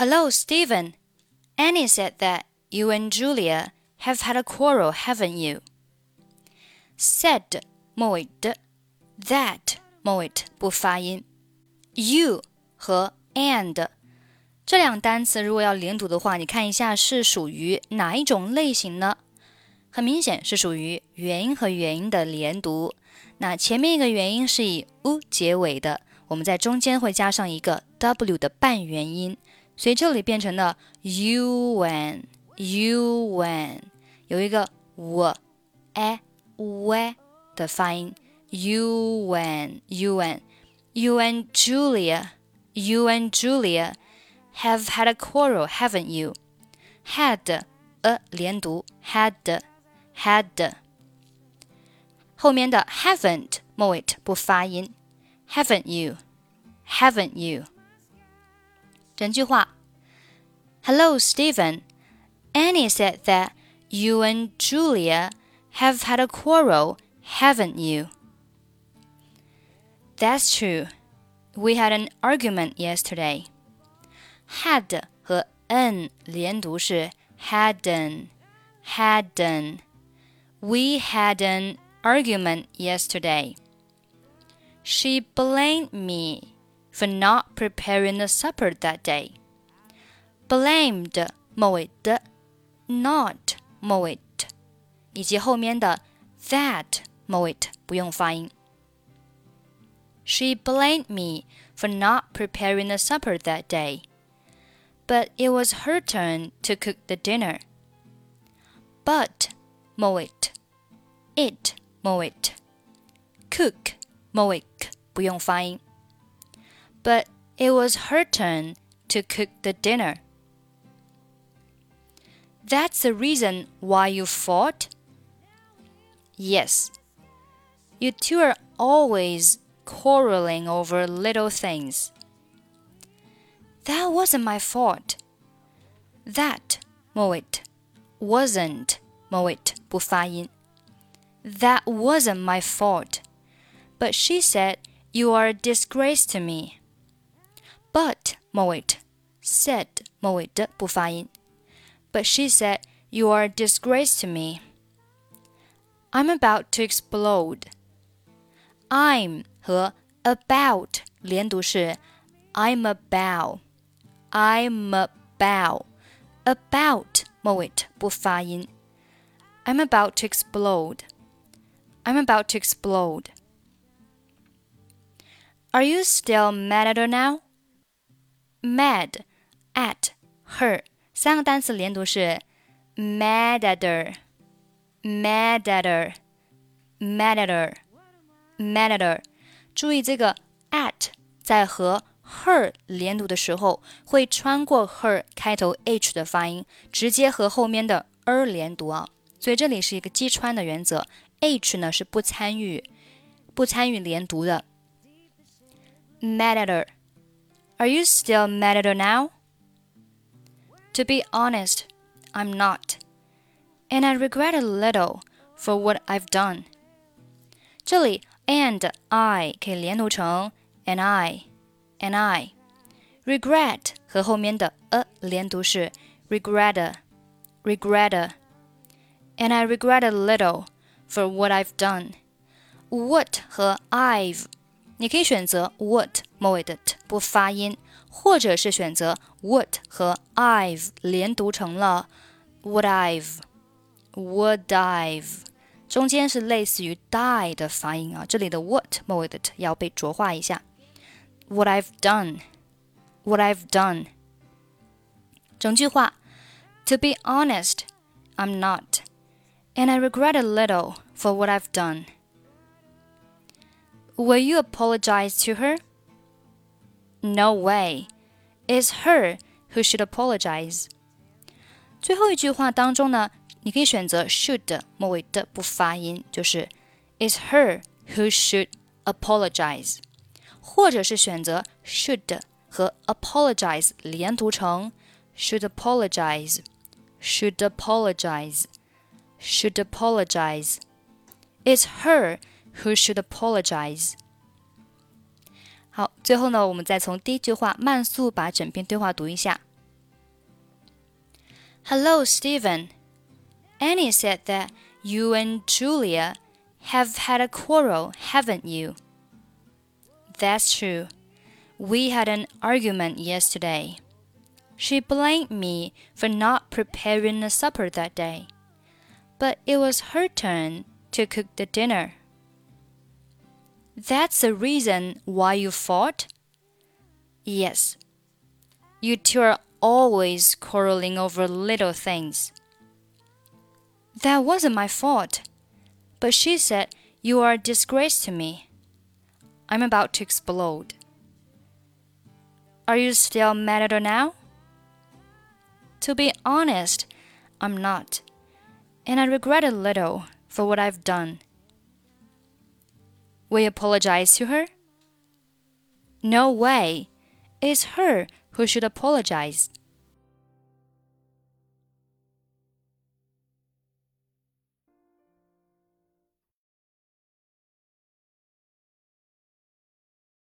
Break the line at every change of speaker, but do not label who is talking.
Hello, Stephen. Annie said that you and Julia have had a quarrel, haven't you? Said 末尾的，that 末尾不发音。You 和 and 这两单词如果要连读的话，你看一下是属于哪一种类型呢？很明显是属于元音和元音的连读。那前面一个元音是以 u 结尾的，我们在中间会加上一个 w 的半元音，所以这里变成了 u when u when 有一个 w a w 的发音 u when u when you and Julia you and Julia have had a quarrel, haven't you? Had a 连读 had had 后面的 haven't 末尾不发音，haven't you? Haven't you? 整句话：Hello, Steven. Annie said that you and Julia have had a quarrel, haven't you? That's true. We had an argument yesterday. Had 和 n 连读是 hadn't, hadn't. We had an argument yesterday. She blamed me for not preparing the supper that day. Blamed 末尾的 not 末尾以及后面的 that 末尾不用发音。She blamed me for not preparing the supper that day. But it was her turn to cook the dinner. But 末尾 it 末尾，cook 末尾不用发音。 But it was her turn to cook the dinner. That's the reason why you fought? Yes. You two are always quarreling over little things. That wasn't my fault. That 末尾 wasn't 末尾不发音。that wasn't my fault. But she said, You are a disgrace to me. But 末尾 said 末尾的不发音。But she said, You are a disgrace to me. I'm about to explode. I'm 和 about 连读是 I'm about. I'm about. About 末尾不发音。I'm about to explode. I'm about to explode. Are you still mad at her now? Mad at her 三个单词连读是 mad at her, mad at her, mad at her, mad at her。注意这个 at 在和 her 连读的时候，会穿过 her 开头 h 的发音，直接和后面的 er 连读啊。所以这里是一个击穿的原则。h 呢是不参与不参与连读的。Mad at her. Are you still mad at her now? To be honest, I'm not. And I regret a little for what I've done. 这里 and I 可以连读成 and I and I. Regret 和后面的 a 连读是 regret regret. And I regret a little for what I've done. What 和 I've， 你可以选择 what 末尾的 t 不发音，或者是选择 what 和 I've 连读成了 what I've，what I've，中间是类似于 die 的发音啊，这里的 what 末尾的 t 要被浊化一下。What I've done，what I've done。整句话，To be honest, I'm not and I regret a little for what I've done. Will you apologize to her? No way. It's her who should apologize. 最后一句话当中呢，你可以选择 should 末尾的不发音，就是 It's her who should apologize，或者是选择 should 和 apologize 连读成 should apologize，should apologize。should apologize. It's her who should apologize. hello Steven. Annie said that you and Julia have had a quarrel, haven't you? That's true. We had an argument yesterday. She blamed me for not preparing the supper that day. But it was her turn to cook the dinner. That's the reason why you fought? Yes. You two are always quarreling over little things. That wasn't my fault. But she said, You are a disgrace to me. I'm about to explode. Are you still mad at her now? To be honest, I'm not. And I regret a little for what I've done. You apologize to her? No way. It's her who should apologize.